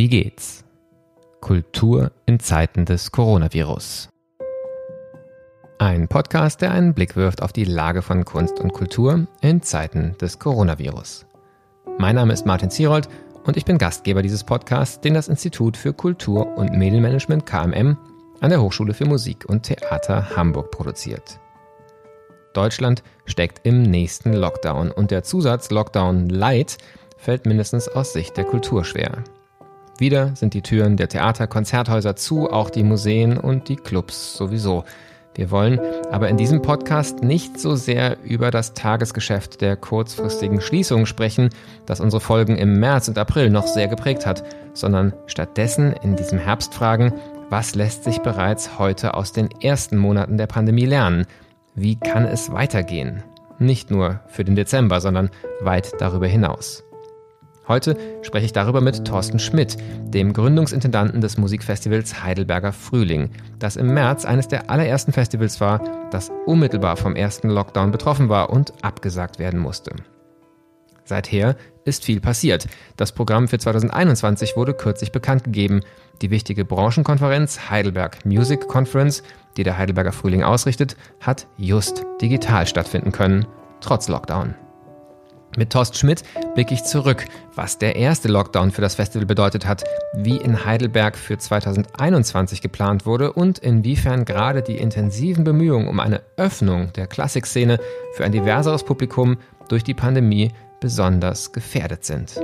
Wie geht's? Kultur in Zeiten des Coronavirus. Ein Podcast, der einen Blick wirft auf die Lage von Kunst und Kultur in Zeiten des Coronavirus. Mein Name ist Martin Zierold und ich bin Gastgeber dieses Podcasts, den das Institut für Kultur und Medienmanagement KMM an der Hochschule für Musik und Theater Hamburg produziert. Deutschland steckt im nächsten Lockdown und der Zusatz Lockdown Light fällt mindestens aus Sicht der Kultur schwer. Wieder sind die Türen der Theater, Konzerthäuser zu, auch die Museen und die Clubs sowieso. Wir wollen aber in diesem Podcast nicht so sehr über das Tagesgeschäft der kurzfristigen Schließungen sprechen, das unsere Folgen im März und April noch sehr geprägt hat, sondern stattdessen in diesem Herbst fragen, was lässt sich bereits heute aus den ersten Monaten der Pandemie lernen? Wie kann es weitergehen? Nicht nur für den Dezember, sondern weit darüber hinaus. Heute spreche ich darüber mit Thorsten Schmidt, dem Gründungsintendanten des Musikfestivals Heidelberger Frühling, das im März eines der allerersten Festivals war, das unmittelbar vom ersten Lockdown betroffen war und abgesagt werden musste. Seither ist viel passiert. Das Programm für 2021 wurde kürzlich bekannt gegeben. Die wichtige Branchenkonferenz Heidelberg Music Conference, die der Heidelberger Frühling ausrichtet, hat just digital stattfinden können, trotz Lockdown. Mit Torst Schmidt blicke ich zurück, was der erste Lockdown für das Festival bedeutet hat, wie in Heidelberg für 2021 geplant wurde und inwiefern gerade die intensiven Bemühungen um eine Öffnung der Klassikszene für ein diverseres Publikum durch die Pandemie besonders gefährdet sind.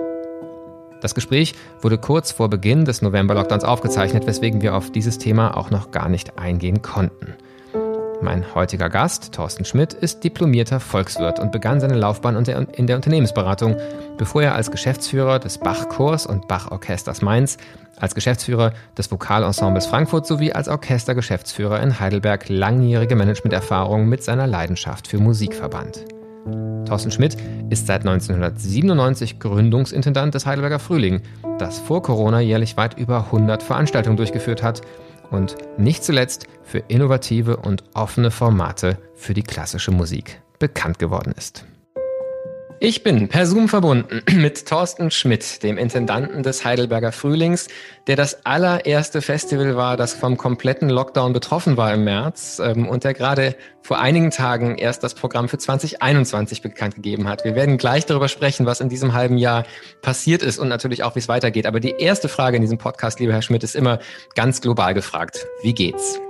Das Gespräch wurde kurz vor Beginn des November-Lockdowns aufgezeichnet, weswegen wir auf dieses Thema auch noch gar nicht eingehen konnten. Mein heutiger Gast, Thorsten Schmidt, ist diplomierter Volkswirt und begann seine Laufbahn in der Unternehmensberatung, bevor er als Geschäftsführer des Bach-Chors und Bach-Orchesters Mainz, als Geschäftsführer des Vokalensembles Frankfurt sowie als Orchestergeschäftsführer in Heidelberg langjährige Managementerfahrung mit seiner Leidenschaft für Musik verband. Thorsten Schmidt ist seit 1997 Gründungsintendant des Heidelberger Frühling, das vor Corona jährlich weit über 100 Veranstaltungen durchgeführt hat und nicht zuletzt für innovative und offene Formate für die klassische Musik bekannt geworden ist. Ich bin per Zoom verbunden mit Thorsten Schmidt, dem Intendanten des Heidelberger Frühlings, der das allererste Festival war, das vom kompletten Lockdown betroffen war im März ähm, und der gerade vor einigen Tagen erst das Programm für 2021 bekannt gegeben hat. Wir werden gleich darüber sprechen, was in diesem halben Jahr passiert ist und natürlich auch, wie es weitergeht. Aber die erste Frage in diesem Podcast, lieber Herr Schmidt, ist immer ganz global gefragt. Wie geht's?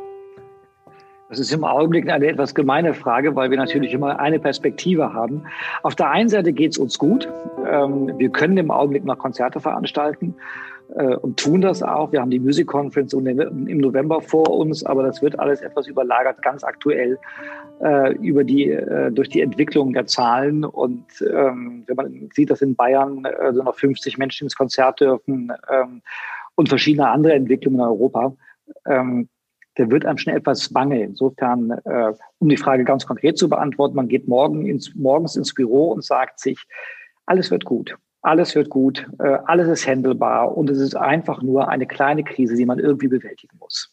Das ist im Augenblick eine etwas gemeine Frage, weil wir natürlich immer eine Perspektive haben. Auf der einen Seite geht es uns gut. Ähm, wir können im Augenblick noch Konzerte veranstalten äh, und tun das auch. Wir haben die Music Conference im November vor uns, aber das wird alles etwas überlagert, ganz aktuell äh, über die, äh, durch die Entwicklung der Zahlen. Und ähm, wenn man sieht, dass in Bayern so noch 50 Menschen ins Konzert dürfen ähm, und verschiedene andere Entwicklungen in Europa, der wird einem schnell etwas bange. Insofern, äh, um die Frage ganz konkret zu beantworten, man geht morgen ins, morgens ins Büro und sagt sich, alles wird gut. Alles wird gut, äh, alles ist handelbar und es ist einfach nur eine kleine Krise, die man irgendwie bewältigen muss.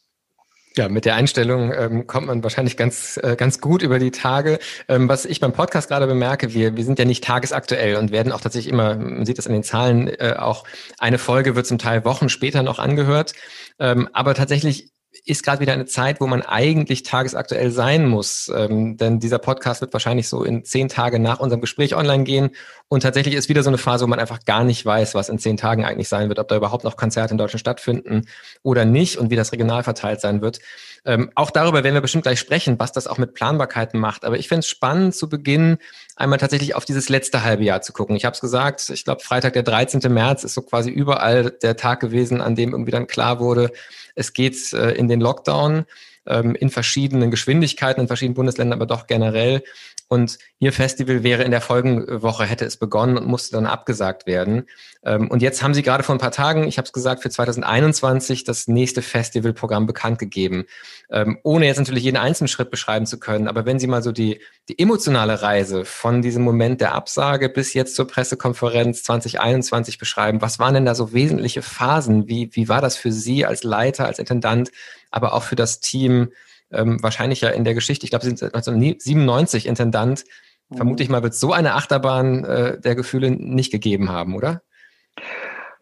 Ja, mit der Einstellung ähm, kommt man wahrscheinlich ganz, äh, ganz gut über die Tage. Ähm, was ich beim Podcast gerade bemerke, wir, wir sind ja nicht tagesaktuell und werden auch tatsächlich immer, man sieht das an den Zahlen, äh, auch eine Folge wird zum Teil Wochen später noch angehört. Ähm, aber tatsächlich ist gerade wieder eine Zeit, wo man eigentlich tagesaktuell sein muss. Ähm, denn dieser Podcast wird wahrscheinlich so in zehn Tage nach unserem Gespräch online gehen. Und tatsächlich ist wieder so eine Phase, wo man einfach gar nicht weiß, was in zehn Tagen eigentlich sein wird, ob da überhaupt noch Konzerte in Deutschland stattfinden oder nicht und wie das regional verteilt sein wird. Ähm, auch darüber werden wir bestimmt gleich sprechen, was das auch mit Planbarkeiten macht. Aber ich fände es spannend, zu Beginn einmal tatsächlich auf dieses letzte halbe Jahr zu gucken. Ich habe es gesagt, ich glaube, Freitag, der 13. März ist so quasi überall der Tag gewesen, an dem irgendwie dann klar wurde, es geht äh, in den Lockdown ähm, in verschiedenen Geschwindigkeiten, in verschiedenen Bundesländern, aber doch generell. Und Ihr Festival wäre in der Folgenwoche, hätte es begonnen und musste dann abgesagt werden. Ähm, und jetzt haben Sie gerade vor ein paar Tagen, ich habe es gesagt, für 2021 das nächste Festivalprogramm bekannt gegeben. Ähm, ohne jetzt natürlich jeden einzelnen Schritt beschreiben zu können. Aber wenn Sie mal so die, die emotionale Reise von diesem Moment der Absage bis jetzt zur Pressekonferenz 2021 beschreiben, was waren denn da so wesentliche Phasen? Wie, wie war das für Sie als Leiter, als Intendant, aber auch für das Team? Ähm, wahrscheinlich ja in der Geschichte, ich glaube, Sie sind seit 1997 Intendant. Mhm. Vermute ich mal, wird so eine Achterbahn äh, der Gefühle nicht gegeben haben, oder?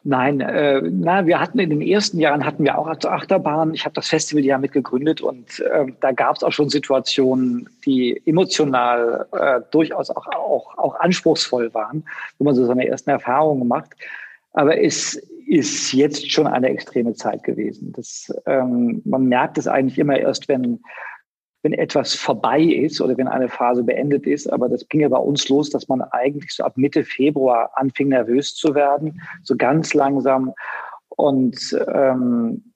Nein, äh, na, wir hatten in den ersten Jahren hatten wir auch also Achterbahn. Ich habe das Festival ja mitgegründet und äh, da gab es auch schon Situationen, die emotional äh, durchaus auch, auch, auch anspruchsvoll waren, wo man so seine ersten Erfahrungen macht. Aber es ist jetzt schon eine extreme Zeit gewesen. Das, ähm, man merkt es eigentlich immer erst, wenn wenn etwas vorbei ist oder wenn eine Phase beendet ist. Aber das ging ja bei uns los, dass man eigentlich so ab Mitte Februar anfing, nervös zu werden, so ganz langsam und ähm,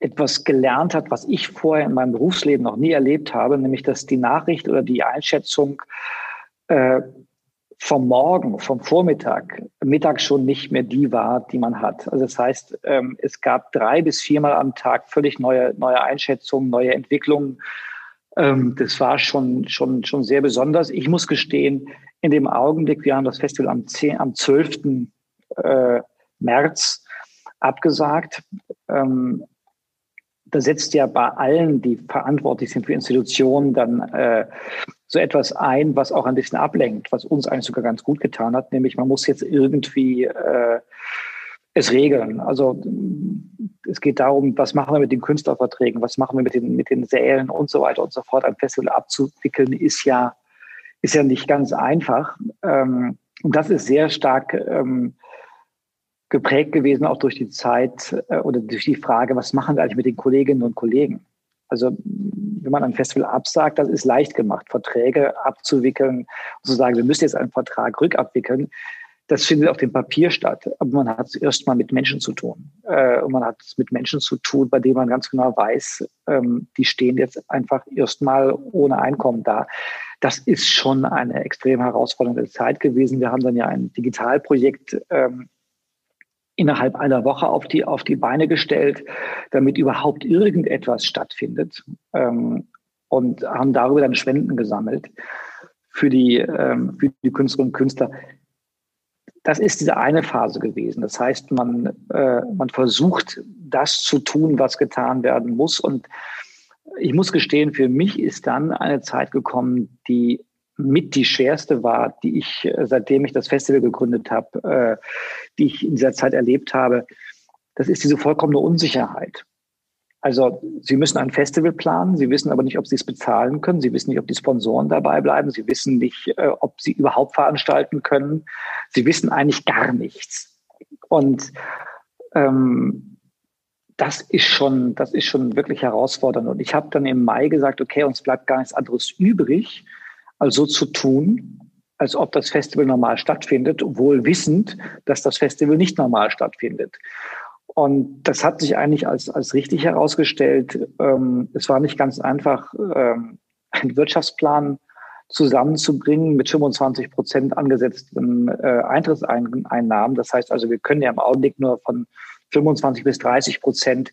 etwas gelernt hat, was ich vorher in meinem Berufsleben noch nie erlebt habe, nämlich dass die Nachricht oder die Einschätzung äh, vom Morgen, vom Vormittag, Mittag schon nicht mehr die war, die man hat. Also das heißt, ähm, es gab drei bis viermal am Tag völlig neue, neue Einschätzungen, neue Entwicklungen. Ähm, das war schon, schon, schon sehr besonders. Ich muss gestehen, in dem Augenblick, wir haben das Festival am, 10, am 12. Äh, März abgesagt. Ähm, da setzt ja bei allen, die verantwortlich sind für Institutionen, dann äh, so etwas ein, was auch ein bisschen ablenkt, was uns eigentlich sogar ganz gut getan hat, nämlich man muss jetzt irgendwie äh, es regeln. Also es geht darum, was machen wir mit den Künstlerverträgen, was machen wir mit den, mit den Sälen und so weiter und so fort. Ein Festival abzuwickeln ist ja, ist ja nicht ganz einfach. Ähm, und das ist sehr stark ähm, geprägt gewesen, auch durch die Zeit äh, oder durch die Frage, was machen wir eigentlich mit den Kolleginnen und Kollegen? Also wenn man ein Festival absagt, das ist leicht gemacht, Verträge abzuwickeln und zu sagen, wir müssen jetzt einen Vertrag rückabwickeln. Das findet auf dem Papier statt, aber man hat es erstmal mit Menschen zu tun. Äh, und man hat es mit Menschen zu tun, bei denen man ganz genau weiß, ähm, die stehen jetzt einfach erstmal ohne Einkommen da. Das ist schon eine extrem herausfordernde Zeit gewesen. Wir haben dann ja ein Digitalprojekt ähm, innerhalb einer Woche auf die, auf die Beine gestellt, damit überhaupt irgendetwas stattfindet ähm, und haben darüber dann Spenden gesammelt für die, ähm, für die Künstlerinnen und Künstler. Das ist diese eine Phase gewesen. Das heißt, man, äh, man versucht, das zu tun, was getan werden muss. Und ich muss gestehen, für mich ist dann eine Zeit gekommen, die mit die schwerste war, die ich, äh, seitdem ich das Festival gegründet habe, äh, die ich in dieser Zeit erlebt habe, das ist diese vollkommene Unsicherheit. Also Sie müssen ein Festival planen, Sie wissen aber nicht, ob Sie es bezahlen können, Sie wissen nicht, ob die Sponsoren dabei bleiben, Sie wissen nicht, äh, ob Sie überhaupt veranstalten können, Sie wissen eigentlich gar nichts. Und ähm, das ist schon, das ist schon wirklich herausfordernd. Und ich habe dann im Mai gesagt, okay, uns bleibt gar nichts anderes übrig, also zu tun, als ob das Festival normal stattfindet, wohl wissend, dass das Festival nicht normal stattfindet. Und das hat sich eigentlich als, als richtig herausgestellt. Ähm, es war nicht ganz einfach, ähm, einen Wirtschaftsplan zusammenzubringen mit 25 Prozent angesetzten äh, Eintrittseinnahmen. Das heißt also, wir können ja im Augenblick nur von 25 bis 30 Prozent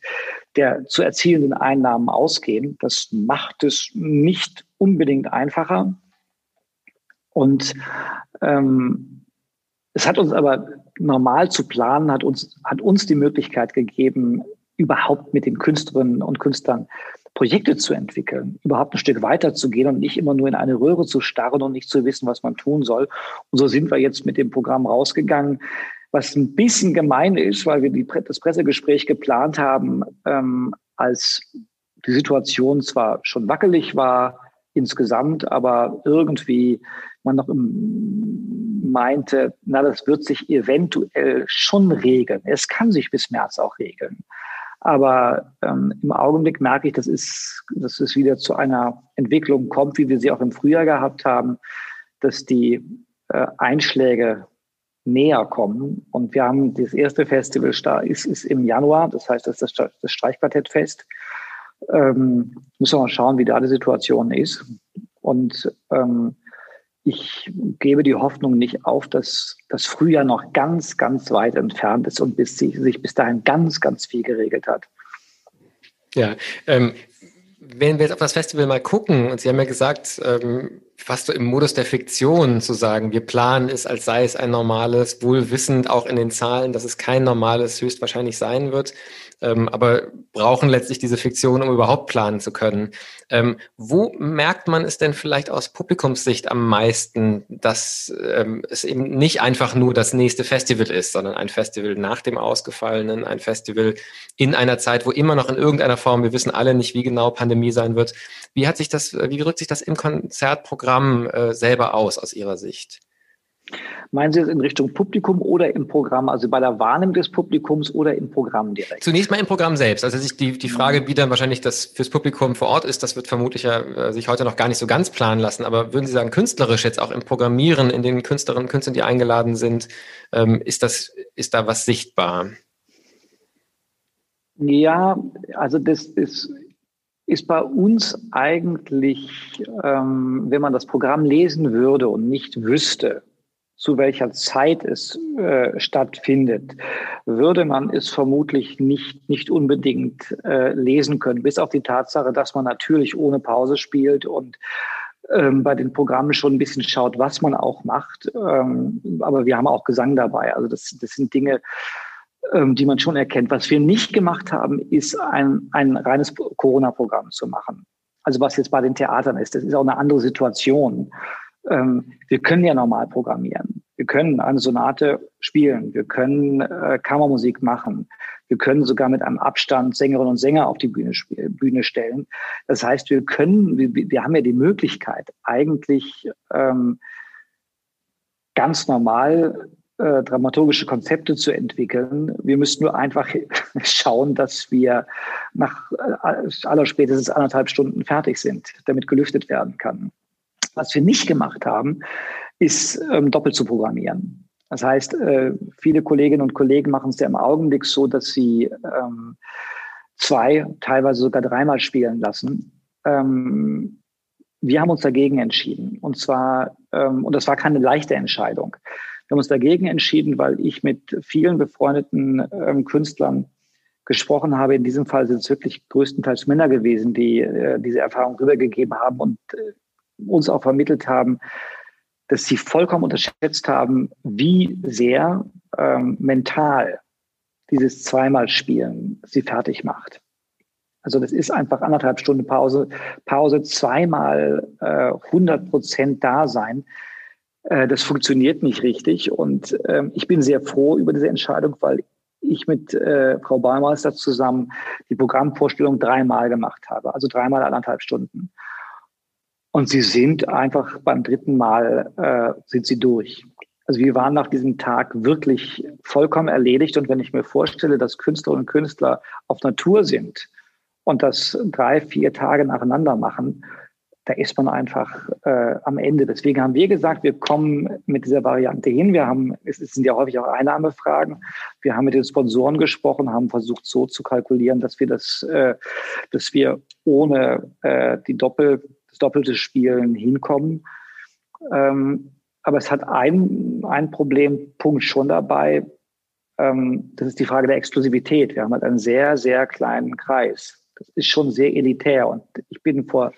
der zu erzielenden Einnahmen ausgehen. Das macht es nicht unbedingt einfacher. Und ähm, es hat uns aber normal zu planen, hat uns, hat uns die Möglichkeit gegeben, überhaupt mit den Künstlerinnen und Künstlern Projekte zu entwickeln, überhaupt ein Stück weiter zu gehen und nicht immer nur in eine Röhre zu starren und nicht zu wissen, was man tun soll. Und so sind wir jetzt mit dem Programm rausgegangen, was ein bisschen gemein ist, weil wir die, das Pressegespräch geplant haben, ähm, als die Situation zwar schon wackelig war insgesamt, aber irgendwie man noch meinte, na, das wird sich eventuell schon regeln. Es kann sich bis März auch regeln. Aber ähm, im Augenblick merke ich, dass es, dass es wieder zu einer Entwicklung kommt, wie wir sie auch im Frühjahr gehabt haben, dass die äh, Einschläge näher kommen. Und wir haben das erste Festival ist, ist im Januar, das heißt, das ist das, das Streichquartettfest. Ähm, müssen wir mal schauen, wie da die Situation ist. Und ähm, ich gebe die Hoffnung nicht auf, dass das Frühjahr noch ganz, ganz weit entfernt ist und bis sich, sich bis dahin ganz, ganz viel geregelt hat. Ja, ähm, wenn wir jetzt auf das Festival mal gucken, und Sie haben ja gesagt, ähm, fast so im Modus der Fiktion zu sagen, wir planen es, als sei es ein normales, wohl wissend auch in den Zahlen, dass es kein normales höchstwahrscheinlich sein wird ähm, aber brauchen letztlich diese Fiktion, um überhaupt planen zu können. Ähm, wo merkt man es denn vielleicht aus Publikumssicht am meisten, dass ähm, es eben nicht einfach nur das nächste Festival ist, sondern ein Festival nach dem Ausgefallenen, ein Festival in einer Zeit, wo immer noch in irgendeiner Form, wir wissen alle nicht, wie genau Pandemie sein wird. Wie hat sich das, wie wirkt sich das im Konzertprogramm äh, selber aus, aus Ihrer Sicht? Meinen Sie das in Richtung Publikum oder im Programm, also bei der Wahrnehmung des Publikums oder im Programm direkt? Zunächst mal im Programm selbst. Also die, die Frage, wie dann wahrscheinlich das fürs Publikum vor Ort ist, das wird vermutlich ja äh, sich heute noch gar nicht so ganz planen lassen. Aber würden Sie sagen, künstlerisch jetzt auch im Programmieren, in den Künstlerinnen und Künstlern, die eingeladen sind, ähm, ist das, ist da was sichtbar? Ja, also das ist, ist bei uns eigentlich, ähm, wenn man das Programm lesen würde und nicht wüsste, zu welcher Zeit es äh, stattfindet, würde man es vermutlich nicht, nicht unbedingt äh, lesen können, bis auf die Tatsache, dass man natürlich ohne Pause spielt und ähm, bei den Programmen schon ein bisschen schaut, was man auch macht. Ähm, aber wir haben auch Gesang dabei. Also das, das sind Dinge, ähm, die man schon erkennt. Was wir nicht gemacht haben, ist ein, ein reines Corona-Programm zu machen. Also was jetzt bei den Theatern ist, das ist auch eine andere Situation. Ähm, wir können ja normal programmieren. Wir können eine Sonate spielen. Wir können äh, Kammermusik machen. Wir können sogar mit einem Abstand Sängerinnen und Sänger auf die Bühne, Bühne stellen. Das heißt, wir können, wir, wir haben ja die Möglichkeit, eigentlich ähm, ganz normal äh, dramaturgische Konzepte zu entwickeln. Wir müssen nur einfach schauen, dass wir nach äh, aller spätestens anderthalb Stunden fertig sind, damit gelüftet werden kann. Was wir nicht gemacht haben, ist ähm, doppelt zu programmieren. Das heißt, äh, viele Kolleginnen und Kollegen machen es ja im Augenblick so, dass sie ähm, zwei, teilweise sogar dreimal spielen lassen. Ähm, wir haben uns dagegen entschieden. Und zwar, ähm, und das war keine leichte Entscheidung. Wir haben uns dagegen entschieden, weil ich mit vielen befreundeten ähm, Künstlern gesprochen habe. In diesem Fall sind es wirklich größtenteils Männer gewesen, die äh, diese Erfahrung rübergegeben haben und äh, uns auch vermittelt haben, dass sie vollkommen unterschätzt haben, wie sehr ähm, mental dieses zweimal Spielen sie fertig macht. Also das ist einfach anderthalb Stunden Pause, Pause zweimal äh, 100 Prozent da sein. Äh, das funktioniert nicht richtig. Und äh, ich bin sehr froh über diese Entscheidung, weil ich mit äh, Frau Baumeister zusammen die Programmvorstellung dreimal gemacht habe, also dreimal anderthalb Stunden. Und sie sind einfach beim dritten Mal äh, sind sie durch. Also wir waren nach diesem Tag wirklich vollkommen erledigt. Und wenn ich mir vorstelle, dass Künstlerinnen und Künstler auf Natur sind und das drei, vier Tage nacheinander machen, da ist man einfach äh, am Ende. Deswegen haben wir gesagt, wir kommen mit dieser Variante hin. Wir haben, es sind ja häufig auch Einnahmefragen. Wir haben mit den Sponsoren gesprochen, haben versucht, so zu kalkulieren, dass wir das, äh, dass wir ohne äh, die Doppel das doppelte Spielen hinkommen. Ähm, aber es hat ein, ein Problempunkt schon dabei. Ähm, das ist die Frage der Exklusivität. Wir haben halt einen sehr, sehr kleinen Kreis. Das ist schon sehr elitär. Und ich bin vor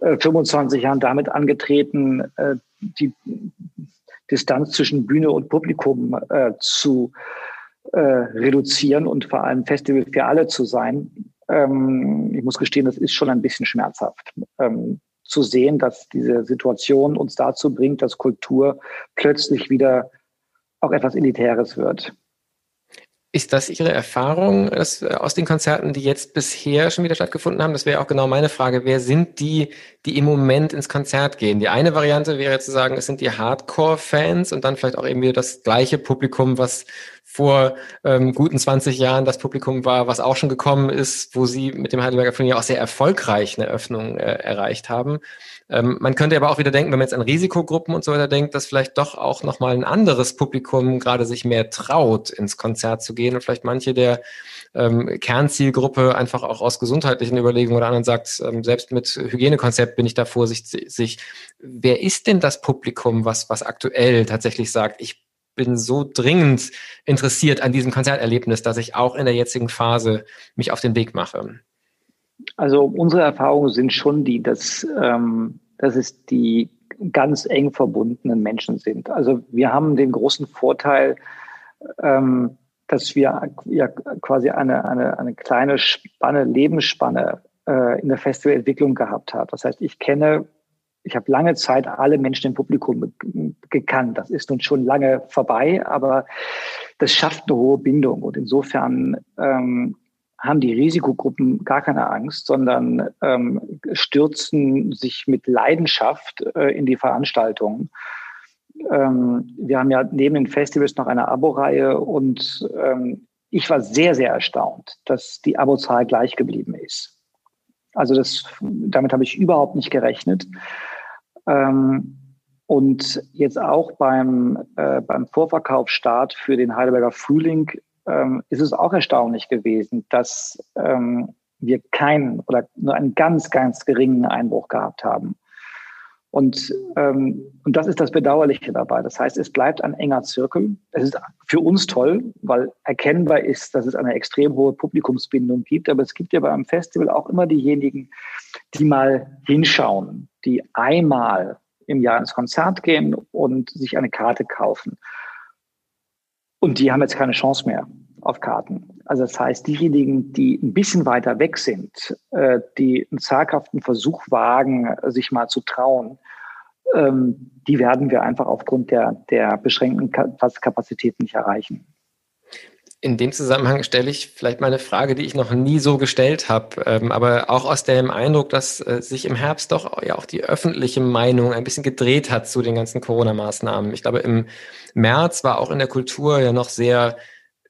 äh, 25 Jahren damit angetreten, äh, die Distanz zwischen Bühne und Publikum äh, zu äh, reduzieren und vor allem Festival für alle zu sein. Ähm, ich muss gestehen, das ist schon ein bisschen schmerzhaft. Ähm, zu sehen, dass diese Situation uns dazu bringt, dass Kultur plötzlich wieder auch etwas Elitäres wird. Ist das Ihre Erfahrung dass, äh, aus den Konzerten, die jetzt bisher schon wieder stattgefunden haben? Das wäre auch genau meine Frage. Wer sind die, die im Moment ins Konzert gehen? Die eine Variante wäre zu sagen, es sind die Hardcore-Fans und dann vielleicht auch irgendwie das gleiche Publikum, was vor ähm, guten 20 Jahren das Publikum war, was auch schon gekommen ist, wo Sie mit dem Heidelberger Film ja auch sehr erfolgreich eine Öffnung äh, erreicht haben. Ähm, man könnte aber auch wieder denken, wenn man jetzt an Risikogruppen und so weiter denkt, dass vielleicht doch auch nochmal ein anderes Publikum gerade sich mehr traut, ins Konzert zu gehen und vielleicht manche der ähm, Kernzielgruppe einfach auch aus gesundheitlichen Überlegungen oder anderen sagt, ähm, selbst mit Hygienekonzept bin ich da vorsichtig. Wer ist denn das Publikum, was, was aktuell tatsächlich sagt, ich bin so dringend interessiert an diesem Konzerterlebnis, dass ich auch in der jetzigen Phase mich auf den Weg mache? Also unsere Erfahrungen sind schon die, dass, ähm, dass es die ganz eng verbundenen Menschen sind. Also wir haben den großen Vorteil, ähm, dass wir ja quasi eine, eine, eine kleine Spanne, Lebensspanne äh, in der Festivalentwicklung gehabt haben. Das heißt, ich kenne, ich habe lange Zeit alle Menschen im Publikum gekannt. Das ist nun schon lange vorbei, aber das schafft eine hohe Bindung. Und insofern ähm, haben die Risikogruppen gar keine Angst, sondern ähm, stürzen sich mit Leidenschaft äh, in die Veranstaltungen. Ähm, wir haben ja neben den Festivals noch eine Abo-Reihe und ähm, ich war sehr, sehr erstaunt, dass die Abozahl gleich geblieben ist. Also das, damit habe ich überhaupt nicht gerechnet. Ähm, und jetzt auch beim, äh, beim Vorverkaufsstart für den Heidelberger Frühling ähm, ist es auch erstaunlich gewesen, dass ähm, wir keinen oder nur einen ganz, ganz geringen Einbruch gehabt haben. Und, ähm, und das ist das Bedauerliche dabei. Das heißt, es bleibt ein enger Zirkel. Es ist für uns toll, weil erkennbar ist, dass es eine extrem hohe Publikumsbindung gibt. Aber es gibt ja beim Festival auch immer diejenigen, die mal hinschauen, die einmal im Jahr ins Konzert gehen und sich eine Karte kaufen. Und die haben jetzt keine Chance mehr auf Karten. Also das heißt, diejenigen, die ein bisschen weiter weg sind, äh, die einen zaghaften Versuch wagen, sich mal zu trauen, ähm, die werden wir einfach aufgrund der, der beschränkten Kapazitäten nicht erreichen. In dem Zusammenhang stelle ich vielleicht mal eine Frage, die ich noch nie so gestellt habe, ähm, aber auch aus dem Eindruck, dass äh, sich im Herbst doch ja auch die öffentliche Meinung ein bisschen gedreht hat zu den ganzen Corona-Maßnahmen. Ich glaube, im März war auch in der Kultur ja noch sehr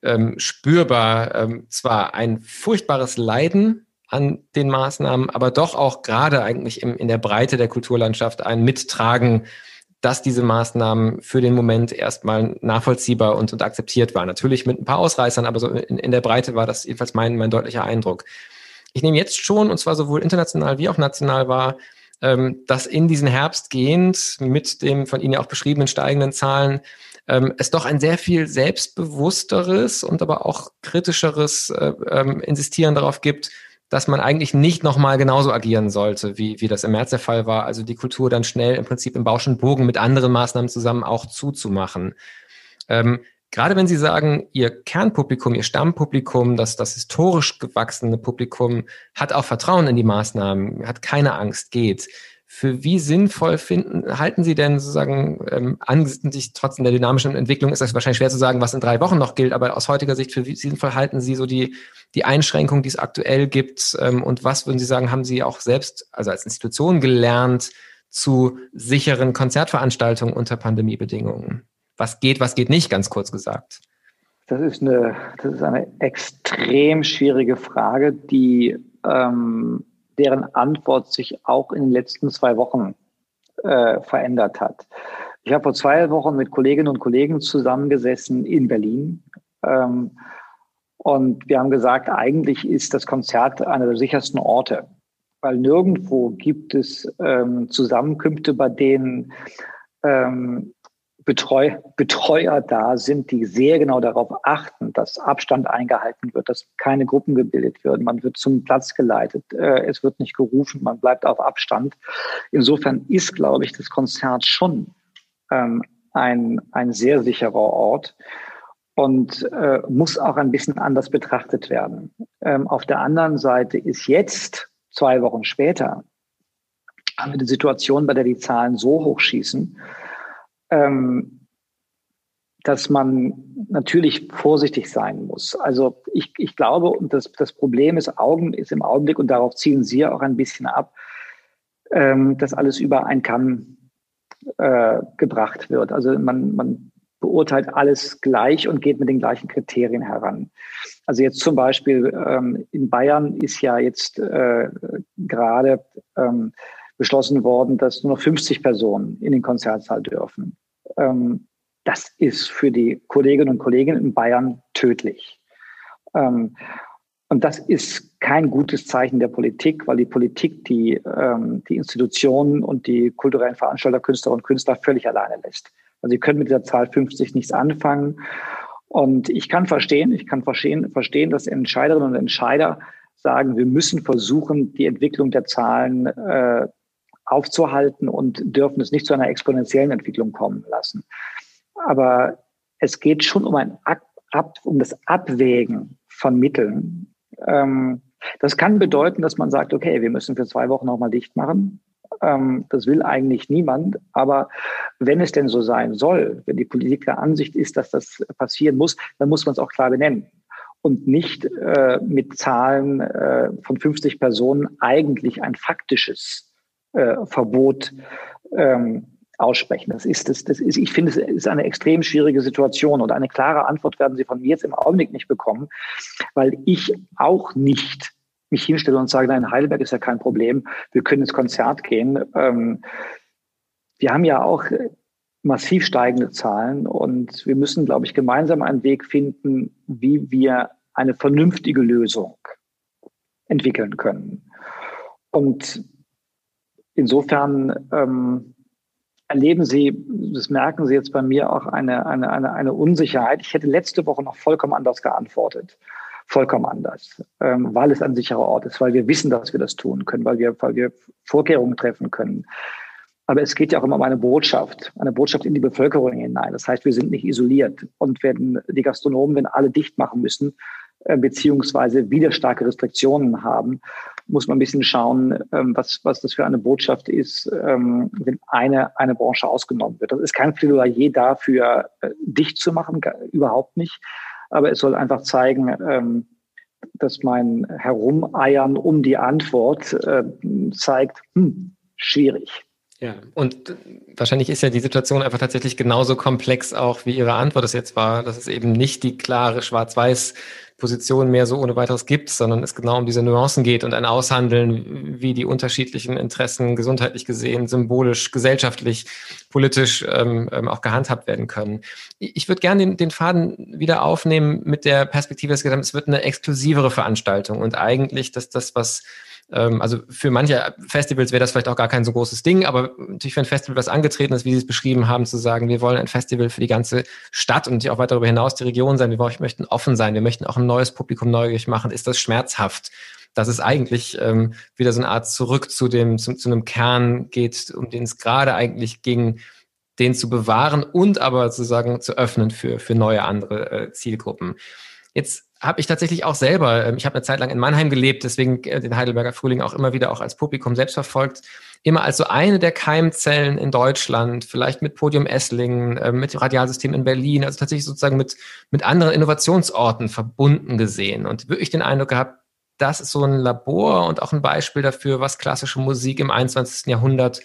ähm, spürbar, ähm, zwar ein furchtbares Leiden an den Maßnahmen, aber doch auch gerade eigentlich im, in der Breite der Kulturlandschaft ein Mittragen dass diese Maßnahmen für den Moment erstmal nachvollziehbar und, und akzeptiert waren. Natürlich mit ein paar Ausreißern, aber so in, in der Breite war das jedenfalls mein, mein deutlicher Eindruck. Ich nehme jetzt schon, und zwar sowohl international wie auch national wahr, ähm, dass in diesen Herbst gehend mit dem von Ihnen ja auch beschriebenen steigenden Zahlen ähm, es doch ein sehr viel selbstbewussteres und aber auch kritischeres äh, ähm, Insistieren darauf gibt, dass man eigentlich nicht nochmal genauso agieren sollte, wie, wie das im März der Fall war. Also die Kultur dann schnell im Prinzip im Bauschen Bogen mit anderen Maßnahmen zusammen auch zuzumachen. Ähm, gerade wenn Sie sagen, Ihr Kernpublikum, Ihr Stammpublikum, das, das historisch gewachsene Publikum hat auch Vertrauen in die Maßnahmen, hat keine Angst, geht für wie sinnvoll finden, halten Sie denn sozusagen, ähm, angesichts trotzdem der dynamischen Entwicklung ist das wahrscheinlich schwer zu sagen, was in drei Wochen noch gilt, aber aus heutiger Sicht, für wie sinnvoll halten Sie so die, die Einschränkungen, die es aktuell gibt ähm, und was würden Sie sagen, haben Sie auch selbst, also als Institution gelernt zu sicheren Konzertveranstaltungen unter Pandemiebedingungen? Was geht, was geht nicht, ganz kurz gesagt? Das ist eine, das ist eine extrem schwierige Frage, die ähm, deren Antwort sich auch in den letzten zwei Wochen äh, verändert hat. Ich habe vor zwei Wochen mit Kolleginnen und Kollegen zusammengesessen in Berlin. Ähm, und wir haben gesagt, eigentlich ist das Konzert einer der sichersten Orte, weil nirgendwo gibt es ähm, Zusammenkünfte, bei denen ähm, Betreu Betreuer da sind, die sehr genau darauf achten, dass Abstand eingehalten wird, dass keine Gruppen gebildet werden. Man wird zum Platz geleitet, äh, es wird nicht gerufen, man bleibt auf Abstand. Insofern ist, glaube ich, das Konzert schon ähm, ein, ein sehr sicherer Ort und äh, muss auch ein bisschen anders betrachtet werden. Ähm, auf der anderen Seite ist jetzt, zwei Wochen später, haben wir die Situation, bei der die Zahlen so hoch schießen, ähm, dass man natürlich vorsichtig sein muss. Also ich, ich glaube, und das, das Problem ist, Augen ist im Augenblick, und darauf zielen Sie ja auch ein bisschen ab, ähm, dass alles über einen Kamm äh, gebracht wird. Also man, man beurteilt alles gleich und geht mit den gleichen Kriterien heran. Also jetzt zum Beispiel ähm, in Bayern ist ja jetzt äh, gerade ähm, beschlossen worden, dass nur noch 50 Personen in den Konzertsaal dürfen. Ähm, das ist für die Kolleginnen und Kollegen in Bayern tödlich. Ähm, und das ist kein gutes Zeichen der Politik, weil die Politik die, ähm, die Institutionen und die kulturellen Veranstalter, Künstlerinnen und Künstler völlig alleine lässt. Also sie können mit dieser Zahl 50 nichts anfangen. Und ich kann verstehen, ich kann verstehen, verstehen, dass Entscheiderinnen und Entscheider sagen, wir müssen versuchen, die Entwicklung der Zahlen äh, aufzuhalten und dürfen es nicht zu einer exponentiellen Entwicklung kommen lassen. Aber es geht schon um ein Ab, Ab um das Abwägen von Mitteln. Ähm, das kann bedeuten, dass man sagt, okay, wir müssen für zwei Wochen nochmal dicht machen. Ähm, das will eigentlich niemand. Aber wenn es denn so sein soll, wenn die Politik der Ansicht ist, dass das passieren muss, dann muss man es auch klar benennen und nicht äh, mit Zahlen äh, von 50 Personen eigentlich ein faktisches äh, Verbot ähm, aussprechen. Das ist, das, das ist, ich finde, es ist eine extrem schwierige Situation und eine klare Antwort werden Sie von mir jetzt im Augenblick nicht bekommen, weil ich auch nicht mich hinstelle und sage, nein, Heidelberg ist ja kein Problem, wir können ins Konzert gehen. Ähm, wir haben ja auch massiv steigende Zahlen und wir müssen, glaube ich, gemeinsam einen Weg finden, wie wir eine vernünftige Lösung entwickeln können. Und insofern ähm, erleben Sie, das merken Sie jetzt bei mir auch eine, eine, eine, eine Unsicherheit. Ich hätte letzte Woche noch vollkommen anders geantwortet. Vollkommen anders, ähm, weil es ein sicherer Ort ist, weil wir wissen, dass wir das tun können, weil wir, weil wir Vorkehrungen treffen können. Aber es geht ja auch immer um eine Botschaft, eine Botschaft in die Bevölkerung hinein. Das heißt, wir sind nicht isoliert. Und wenn die Gastronomen, wenn alle dicht machen müssen, äh, beziehungsweise wieder starke Restriktionen haben, muss man ein bisschen schauen, ähm, was, was das für eine Botschaft ist, ähm, wenn eine, eine Branche ausgenommen wird. Das ist kein Plädoyer dafür, äh, dicht zu machen, überhaupt nicht. Aber es soll einfach zeigen, ähm, dass mein Herumeiern um die Antwort äh, zeigt, hm, schwierig. Ja, und wahrscheinlich ist ja die Situation einfach tatsächlich genauso komplex auch, wie Ihre Antwort es jetzt war, dass es eben nicht die klare Schwarz-Weiß-Position mehr so ohne weiteres gibt, sondern es genau um diese Nuancen geht und ein Aushandeln, wie die unterschiedlichen Interessen gesundheitlich gesehen, symbolisch, gesellschaftlich, politisch ähm, ähm auch gehandhabt werden können. Ich würde gerne den, den Faden wieder aufnehmen mit der Perspektive, dass es wird eine exklusivere Veranstaltung und eigentlich, dass das, was also für manche Festivals wäre das vielleicht auch gar kein so großes Ding, aber natürlich für ein Festival, was angetreten ist, wie Sie es beschrieben haben, zu sagen, wir wollen ein Festival für die ganze Stadt und auch weiter darüber hinaus die Region sein. Wir möchten offen sein, wir möchten auch ein neues Publikum neugierig machen. Ist das schmerzhaft? dass es eigentlich ähm, wieder so eine Art zurück zu dem zu, zu einem Kern geht, um den es gerade eigentlich ging, den zu bewahren und aber sozusagen zu öffnen für für neue andere äh, Zielgruppen. Jetzt habe ich tatsächlich auch selber, ähm, ich habe eine Zeit lang in Mannheim gelebt, deswegen äh, den Heidelberger Frühling auch immer wieder auch als Publikum selbst verfolgt, immer als so eine der Keimzellen in Deutschland, vielleicht mit Podium Esslingen, ähm, mit dem Radialsystem in Berlin, also tatsächlich sozusagen mit, mit anderen Innovationsorten verbunden gesehen und wirklich den Eindruck gehabt, das ist so ein Labor und auch ein Beispiel dafür, was klassische Musik im 21. Jahrhundert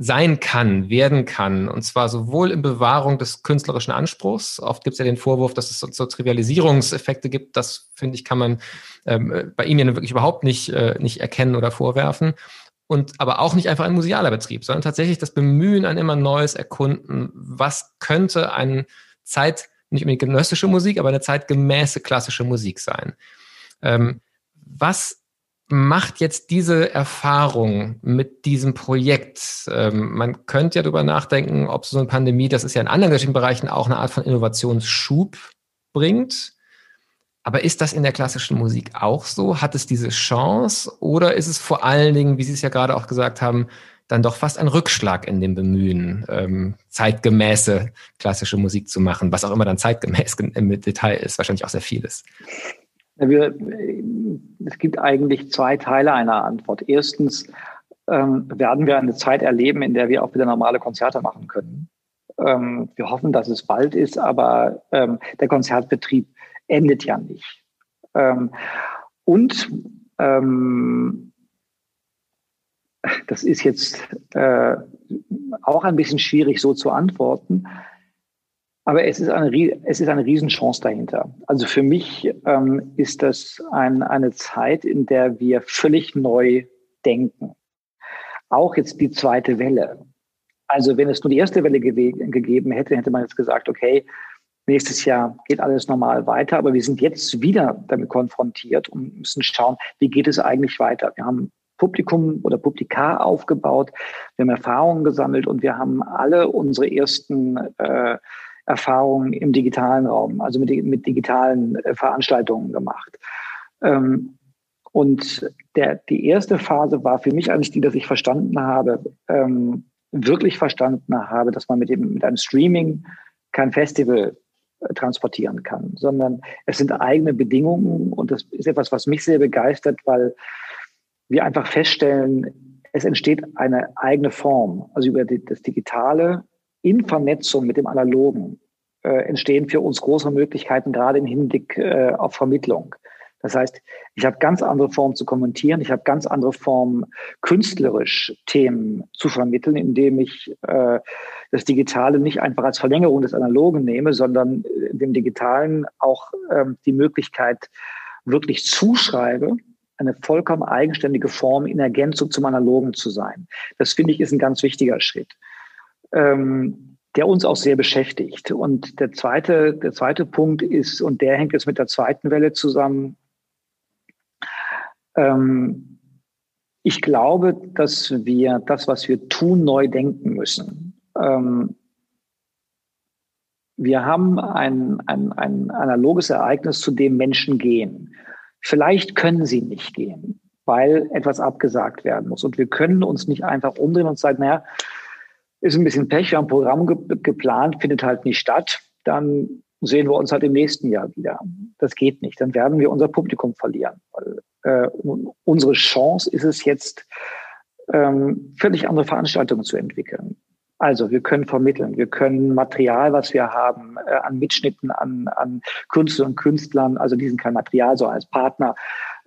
sein kann, werden kann. Und zwar sowohl in Bewahrung des künstlerischen Anspruchs. Oft gibt es ja den Vorwurf, dass es so, Trivialisierungseffekte gibt. Das, finde ich, kann man ähm, bei ihm ja wirklich überhaupt nicht, äh, nicht erkennen oder vorwerfen. Und aber auch nicht einfach ein musealer Betrieb, sondern tatsächlich das Bemühen an immer Neues erkunden. Was könnte eine Zeit, nicht unbedingt genössische Musik, aber eine zeitgemäße klassische Musik sein? Ähm, was macht jetzt diese Erfahrung mit diesem Projekt? Ähm, man könnte ja darüber nachdenken, ob so eine Pandemie, das ist ja in anderen Bereichen auch eine Art von Innovationsschub bringt. Aber ist das in der klassischen Musik auch so? Hat es diese Chance? Oder ist es vor allen Dingen, wie Sie es ja gerade auch gesagt haben, dann doch fast ein Rückschlag in dem Bemühen, ähm, zeitgemäße klassische Musik zu machen, was auch immer dann zeitgemäß im Detail ist, wahrscheinlich auch sehr vieles. Wir, es gibt eigentlich zwei Teile einer Antwort. Erstens ähm, werden wir eine Zeit erleben, in der wir auch wieder normale Konzerte machen können. Ähm, wir hoffen, dass es bald ist, aber ähm, der Konzertbetrieb endet ja nicht. Ähm, und ähm, das ist jetzt äh, auch ein bisschen schwierig so zu antworten. Aber es ist eine, es ist eine Riesenchance dahinter. Also für mich ähm, ist das ein, eine Zeit, in der wir völlig neu denken. Auch jetzt die zweite Welle. Also wenn es nur die erste Welle ge gegeben hätte, hätte man jetzt gesagt, okay, nächstes Jahr geht alles normal weiter. Aber wir sind jetzt wieder damit konfrontiert und müssen schauen, wie geht es eigentlich weiter. Wir haben Publikum oder Publikar aufgebaut, wir haben Erfahrungen gesammelt und wir haben alle unsere ersten äh, Erfahrungen im digitalen Raum, also mit, mit digitalen äh, Veranstaltungen gemacht. Ähm, Und der, die erste Phase war für mich eigentlich die, dass ich verstanden habe, ähm, wirklich verstanden habe, dass man mit, dem, mit einem Streaming kein Festival äh, transportieren kann, sondern es sind eigene Bedingungen und das ist etwas, was mich sehr begeistert, weil wir einfach feststellen, es entsteht eine eigene Form. Also über die, das Digitale in Vernetzung mit dem Analogen äh, entstehen für uns große Möglichkeiten, gerade im Hinblick äh, auf Vermittlung. Das heißt, ich habe ganz andere Formen zu kommentieren, ich habe ganz andere Formen, künstlerisch Themen zu vermitteln, indem ich äh, das Digitale nicht einfach als Verlängerung des Analogen nehme, sondern äh, dem Digitalen auch ähm, die Möglichkeit wirklich zuschreibe, eine vollkommen eigenständige Form in Ergänzung zum Analogen zu sein. Das finde ich ist ein ganz wichtiger Schritt. Ähm, der uns auch sehr beschäftigt. Und der zweite, der zweite Punkt ist, und der hängt jetzt mit der zweiten Welle zusammen, ähm, ich glaube, dass wir das, was wir tun, neu denken müssen. Ähm, wir haben ein, ein, ein analoges Ereignis, zu dem Menschen gehen. Vielleicht können sie nicht gehen, weil etwas abgesagt werden muss. Und wir können uns nicht einfach umdrehen und sagen, naja, ist ein bisschen Pech, wir haben ein Programm ge geplant, findet halt nicht statt. Dann sehen wir uns halt im nächsten Jahr wieder. Das geht nicht. Dann werden wir unser Publikum verlieren. Weil, äh, unsere Chance ist es jetzt, ähm, völlig andere Veranstaltungen zu entwickeln. Also wir können vermitteln, wir können Material, was wir haben, äh, an Mitschnitten, an, an Künstlern und Künstlern, also diesen kein Material, so als Partner,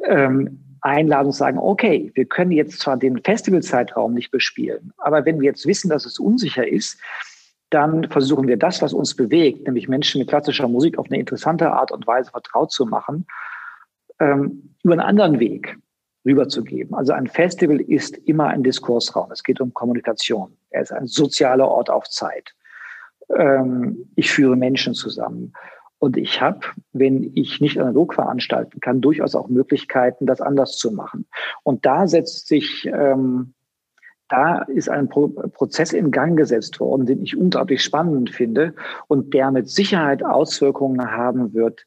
ähm, einladen und sagen, okay, wir können jetzt zwar den Festivalzeitraum nicht bespielen, aber wenn wir jetzt wissen, dass es unsicher ist, dann versuchen wir das, was uns bewegt, nämlich Menschen mit klassischer Musik auf eine interessante Art und Weise vertraut zu machen, ähm, über einen anderen Weg rüberzugeben. Also ein Festival ist immer ein Diskursraum. Es geht um Kommunikation. Er ist ein sozialer Ort auf Zeit. Ähm, ich führe Menschen zusammen. Und ich habe, wenn ich nicht analog veranstalten kann, durchaus auch Möglichkeiten, das anders zu machen. Und da setzt sich, ähm, da ist ein Pro Prozess in Gang gesetzt worden, den ich unglaublich spannend finde und der mit Sicherheit Auswirkungen haben wird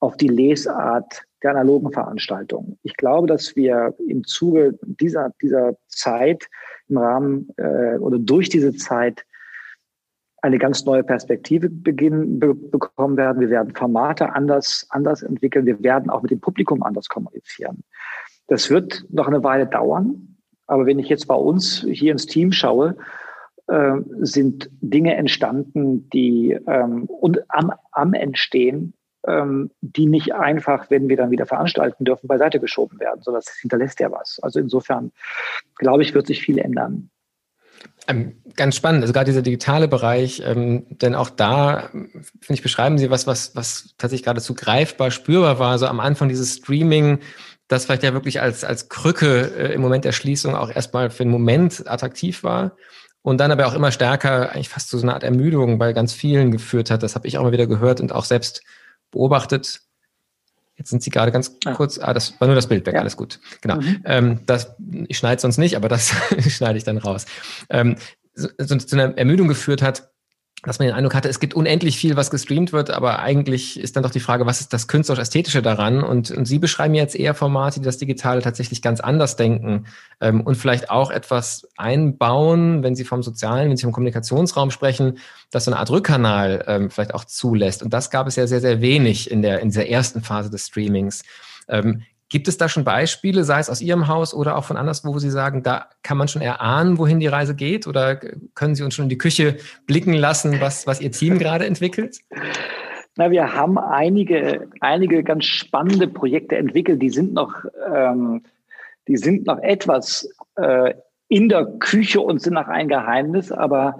auf die Lesart der analogen Veranstaltungen. Ich glaube, dass wir im Zuge dieser, dieser Zeit im Rahmen äh, oder durch diese Zeit eine ganz neue Perspektive beginnen, be bekommen werden. Wir werden Formate anders, anders entwickeln. Wir werden auch mit dem Publikum anders kommunizieren. Das wird noch eine Weile dauern. Aber wenn ich jetzt bei uns hier ins Team schaue, äh, sind Dinge entstanden, die ähm, und am, am Entstehen, ähm, die nicht einfach, wenn wir dann wieder veranstalten dürfen, beiseite geschoben werden, sondern das hinterlässt ja was. Also insofern, glaube ich, wird sich viel ändern. Ähm, ganz spannend, also gerade dieser digitale Bereich, ähm, denn auch da, finde ich, beschreiben Sie was, was, was tatsächlich geradezu greifbar, spürbar war, so am Anfang dieses Streaming, das vielleicht ja wirklich als, als Krücke äh, im Moment der Schließung auch erstmal für einen Moment attraktiv war und dann aber auch immer stärker eigentlich fast zu so einer Art Ermüdung bei ganz vielen geführt hat. Das habe ich auch mal wieder gehört und auch selbst beobachtet. Jetzt sind Sie gerade ganz ah. kurz, ah, das war nur das Bild weg, ja. alles gut. Genau. Mhm. Ähm, das, ich schneide sonst nicht, aber das schneide ich dann raus. Ähm, so, so zu einer Ermüdung geführt hat, dass man den Eindruck hatte, es gibt unendlich viel, was gestreamt wird, aber eigentlich ist dann doch die Frage, was ist das künstlerisch-ästhetische daran? Und, und Sie beschreiben jetzt eher Formate, die das Digitale tatsächlich ganz anders denken ähm, und vielleicht auch etwas einbauen, wenn Sie vom sozialen, wenn Sie vom Kommunikationsraum sprechen, dass so eine Art Rückkanal ähm, vielleicht auch zulässt. Und das gab es ja sehr, sehr wenig in der, in dieser ersten Phase des Streamings. Ähm, Gibt es da schon Beispiele, sei es aus Ihrem Haus oder auch von anderswo, wo Sie sagen, da kann man schon erahnen, wohin die Reise geht? Oder können Sie uns schon in die Küche blicken lassen, was, was Ihr Team gerade entwickelt? Na, wir haben einige, einige ganz spannende Projekte entwickelt, die sind noch, ähm, die sind noch etwas äh, in der Küche und sind noch ein Geheimnis, aber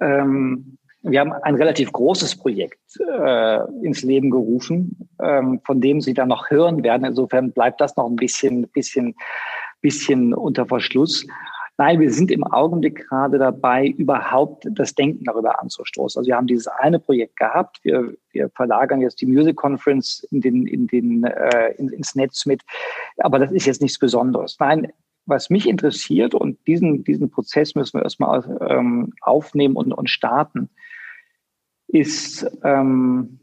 ähm, wir haben ein relativ großes Projekt äh, ins Leben gerufen, ähm, von dem Sie dann noch hören werden. Insofern bleibt das noch ein bisschen, bisschen, bisschen unter Verschluss. Nein, wir sind im Augenblick gerade dabei, überhaupt das Denken darüber anzustoßen. Also wir haben dieses eine Projekt gehabt. Wir, wir verlagern jetzt die Music Conference in den, in den, äh, in, ins Netz mit. Aber das ist jetzt nichts Besonderes. Nein, was mich interessiert, und diesen, diesen Prozess müssen wir erstmal ähm, aufnehmen und, und starten, ist, ähm,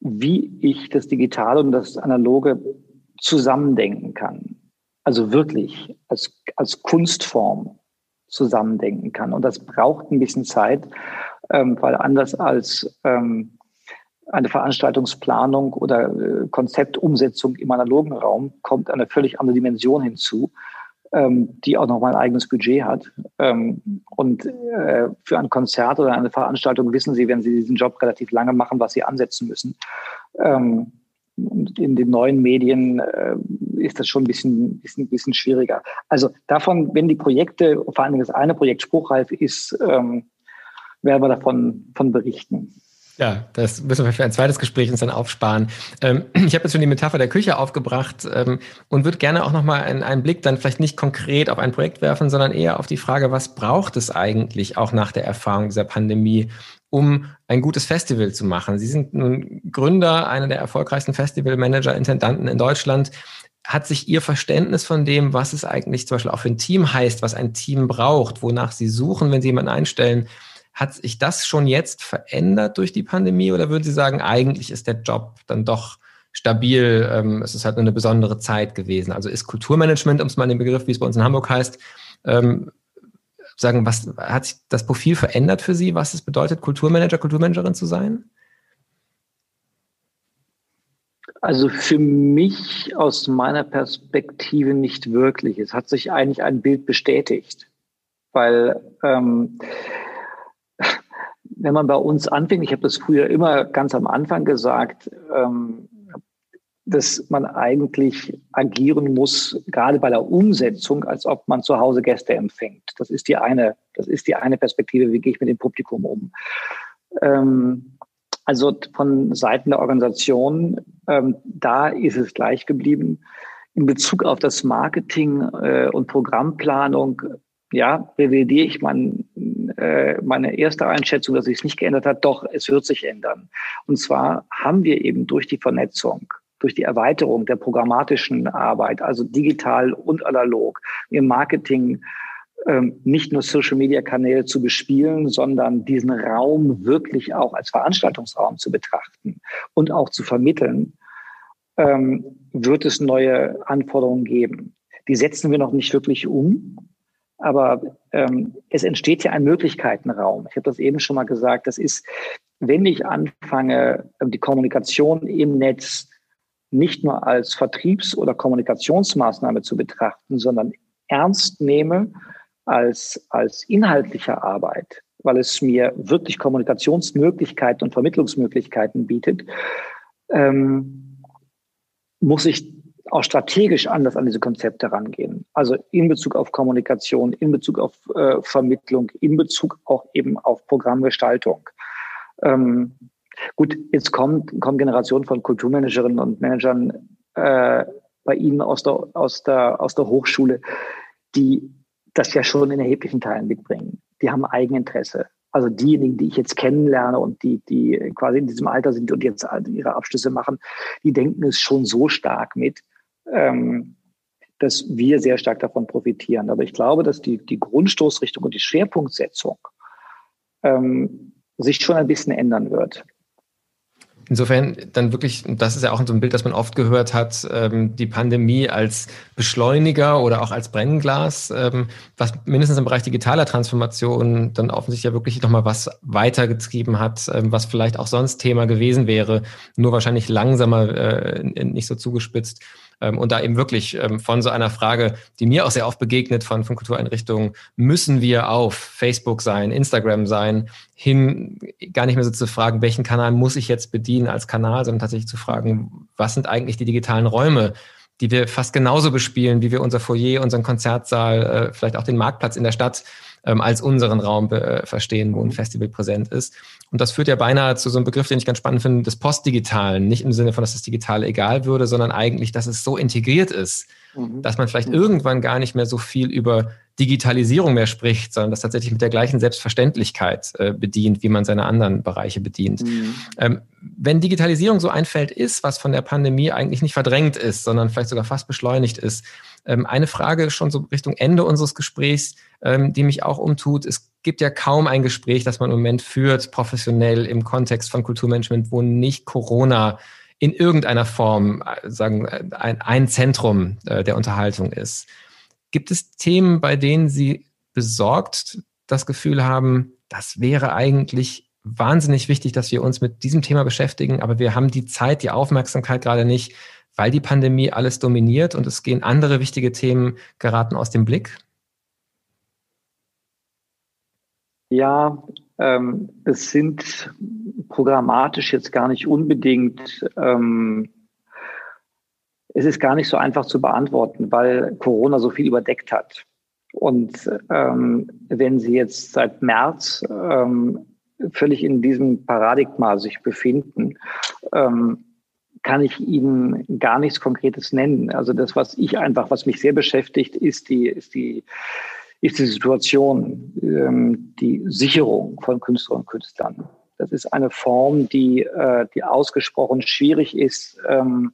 wie ich das Digitale und das Analoge zusammendenken kann. Also wirklich als, als Kunstform zusammendenken kann. Und das braucht ein bisschen Zeit, ähm, weil anders als ähm, eine Veranstaltungsplanung oder äh, Konzeptumsetzung im analogen Raum kommt eine völlig andere Dimension hinzu, ähm, die auch noch mal ein eigenes Budget hat. Ähm, und äh, für ein Konzert oder eine Veranstaltung wissen Sie, wenn Sie diesen Job relativ lange machen, was Sie ansetzen müssen. Ähm, in den neuen Medien äh, ist das schon ein bisschen, bisschen, bisschen schwieriger. Also davon, wenn die Projekte, vor allem das eine Projekt spruchreif ist, ähm, werden wir davon von berichten. Ja, das müssen wir für ein zweites Gespräch uns dann aufsparen. Ähm, ich habe jetzt schon die Metapher der Küche aufgebracht ähm, und würde gerne auch nochmal einen, einen Blick dann vielleicht nicht konkret auf ein Projekt werfen, sondern eher auf die Frage, was braucht es eigentlich auch nach der Erfahrung dieser Pandemie, um ein gutes Festival zu machen? Sie sind nun Gründer, einer der erfolgreichsten Festivalmanager, Intendanten in Deutschland. Hat sich Ihr Verständnis von dem, was es eigentlich zum Beispiel auch für ein Team heißt, was ein Team braucht, wonach Sie suchen, wenn Sie jemanden einstellen, hat sich das schon jetzt verändert durch die Pandemie oder würden Sie sagen, eigentlich ist der Job dann doch stabil, ähm, es ist halt nur eine besondere Zeit gewesen? Also ist Kulturmanagement, um es mal in den Begriff, wie es bei uns in Hamburg heißt, ähm, sagen, was hat sich das Profil verändert für Sie, was es bedeutet, Kulturmanager, Kulturmanagerin zu sein? Also für mich aus meiner Perspektive nicht wirklich. Es hat sich eigentlich ein Bild bestätigt, weil ähm, wenn man bei uns anfängt, ich habe das früher immer ganz am Anfang gesagt, ähm, dass man eigentlich agieren muss, gerade bei der Umsetzung, als ob man zu Hause Gäste empfängt. Das ist die eine, das ist die eine Perspektive, wie gehe ich mit dem Publikum um. Ähm, also von Seiten der Organisation, ähm, da ist es gleich geblieben. In Bezug auf das Marketing äh, und Programmplanung ja, revidiere ich mein, äh, meine erste Einschätzung, dass sich es nicht geändert hat. Doch, es wird sich ändern. Und zwar haben wir eben durch die Vernetzung, durch die Erweiterung der programmatischen Arbeit, also digital und analog, im Marketing ähm, nicht nur Social-Media-Kanäle zu bespielen, sondern diesen Raum wirklich auch als Veranstaltungsraum zu betrachten und auch zu vermitteln, ähm, wird es neue Anforderungen geben. Die setzen wir noch nicht wirklich um, aber ähm, es entsteht ja ein Möglichkeitenraum. Ich habe das eben schon mal gesagt. Das ist, wenn ich anfange, ähm, die Kommunikation im Netz nicht nur als Vertriebs- oder Kommunikationsmaßnahme zu betrachten, sondern ernst nehme als, als inhaltliche Arbeit, weil es mir wirklich Kommunikationsmöglichkeiten und Vermittlungsmöglichkeiten bietet, ähm, muss ich auch strategisch anders an diese Konzepte rangehen. Also in Bezug auf Kommunikation, in Bezug auf äh, Vermittlung, in Bezug auch eben auf Programmgestaltung. Ähm, gut, jetzt kommt, kommen Generationen von Kulturmanagerinnen und Managern äh, bei Ihnen aus der, aus, der, aus der Hochschule, die das ja schon in erheblichen Teilen mitbringen. Die haben Eigeninteresse. Also diejenigen, die ich jetzt kennenlerne und die, die quasi in diesem Alter sind und jetzt ihre Abschlüsse machen, die denken es schon so stark mit, ähm, dass wir sehr stark davon profitieren. Aber ich glaube, dass die, die Grundstoßrichtung und die Schwerpunktsetzung ähm, sich schon ein bisschen ändern wird. Insofern dann wirklich, das ist ja auch so ein Bild, das man oft gehört hat, ähm, die Pandemie als Beschleuniger oder auch als Brennglas, ähm, was mindestens im Bereich digitaler Transformation dann offensichtlich ja wirklich nochmal was weitergetrieben hat, ähm, was vielleicht auch sonst Thema gewesen wäre, nur wahrscheinlich langsamer, äh, nicht so zugespitzt. Ähm, und da eben wirklich ähm, von so einer Frage, die mir auch sehr oft begegnet von, von Kultureinrichtungen, müssen wir auf Facebook sein, Instagram sein, hin gar nicht mehr so zu fragen, welchen Kanal muss ich jetzt bedienen als Kanal, sondern tatsächlich zu fragen, was sind eigentlich die digitalen Räume, die wir fast genauso bespielen, wie wir unser Foyer, unseren Konzertsaal, äh, vielleicht auch den Marktplatz in der Stadt ähm, als unseren Raum äh, verstehen, wo ein Festival präsent ist. Und das führt ja beinahe zu so einem Begriff, den ich ganz spannend finde, des Postdigitalen. Nicht im Sinne von, dass das Digitale egal würde, sondern eigentlich, dass es so integriert ist, mhm. dass man vielleicht mhm. irgendwann gar nicht mehr so viel über Digitalisierung mehr spricht, sondern das tatsächlich mit der gleichen Selbstverständlichkeit äh, bedient, wie man seine anderen Bereiche bedient. Mhm. Ähm, wenn Digitalisierung so ein Feld ist, was von der Pandemie eigentlich nicht verdrängt ist, sondern vielleicht sogar fast beschleunigt ist, ähm, eine Frage schon so Richtung Ende unseres Gesprächs, ähm, die mich auch umtut. Es gibt ja kaum ein Gespräch, das man im Moment führt, professionell im Kontext von Kulturmanagement, wo nicht Corona in irgendeiner Form äh, sagen ein, ein Zentrum äh, der Unterhaltung ist. Gibt es Themen, bei denen Sie besorgt das Gefühl haben, das wäre eigentlich wahnsinnig wichtig, dass wir uns mit diesem Thema beschäftigen, aber wir haben die Zeit, die Aufmerksamkeit gerade nicht, weil die Pandemie alles dominiert und es gehen andere wichtige Themen geraten aus dem Blick? Ja, ähm, es sind programmatisch jetzt gar nicht unbedingt, ähm, es ist gar nicht so einfach zu beantworten, weil Corona so viel überdeckt hat. Und ähm, wenn Sie jetzt seit März ähm, völlig in diesem Paradigma sich befinden, ähm, kann ich Ihnen gar nichts Konkretes nennen. Also das, was ich einfach, was mich sehr beschäftigt, ist die, ist die, ist die Situation, ähm, die Sicherung von Künstlerinnen und Künstlern. Das ist eine Form, die, äh, die ausgesprochen schwierig ist. Ähm,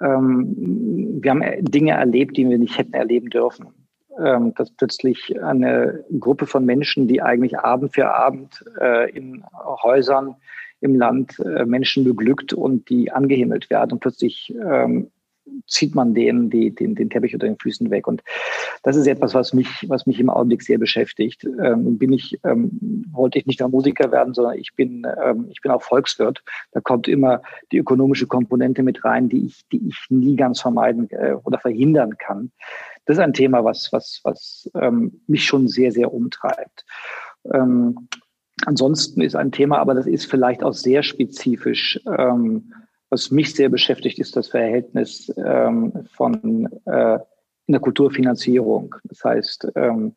ähm, wir haben Dinge erlebt, die wir nicht hätten erleben dürfen ähm, dass plötzlich eine Gruppe von Menschen, die eigentlich Abend für Abend äh, in Häusern im Land äh, Menschen beglückt und die angehimmelt werden und plötzlich ähm, zieht man denen die, den, den Teppich unter den Füßen weg. Und das ist etwas, was mich, was mich im Augenblick sehr beschäftigt. Ähm, bin ich, ähm, wollte ich nicht nur Musiker werden, sondern ich bin, ähm, ich bin auch Volkswirt. Da kommt immer die ökonomische Komponente mit rein, die ich, die ich nie ganz vermeiden äh, oder verhindern kann das ist ein Thema, was, was, was ähm, mich schon sehr, sehr umtreibt. Ähm, ansonsten ist ein Thema, aber das ist vielleicht auch sehr spezifisch, ähm, was mich sehr beschäftigt, ist das Verhältnis ähm, von äh, in der Kulturfinanzierung. Das heißt, ähm,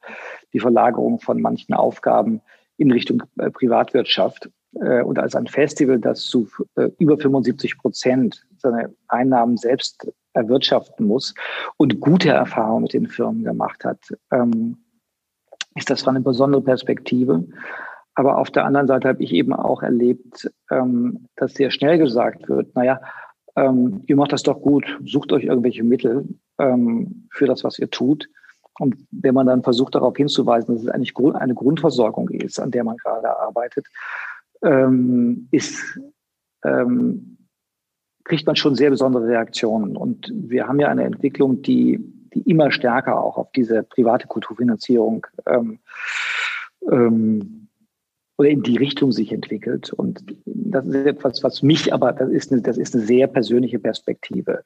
die Verlagerung von manchen Aufgaben in Richtung äh, Privatwirtschaft. Äh, und als ein Festival, das zu äh, über 75 Prozent seine Einnahmen selbst erwirtschaften muss und gute Erfahrungen mit den Firmen gemacht hat, ähm, ist das eine besondere Perspektive. Aber auf der anderen Seite habe ich eben auch erlebt, ähm, dass sehr schnell gesagt wird, naja, ähm, ihr macht das doch gut, sucht euch irgendwelche Mittel ähm, für das, was ihr tut. Und wenn man dann versucht, darauf hinzuweisen, dass es eigentlich eine Grundversorgung ist, an der man gerade arbeitet, ähm, ist, ähm, kriegt man schon sehr besondere Reaktionen. Und wir haben ja eine Entwicklung, die, die immer stärker auch auf diese private Kulturfinanzierung ähm, ähm, oder in die Richtung sich entwickelt. Und das ist etwas, was mich aber, das ist eine, das ist eine sehr persönliche Perspektive,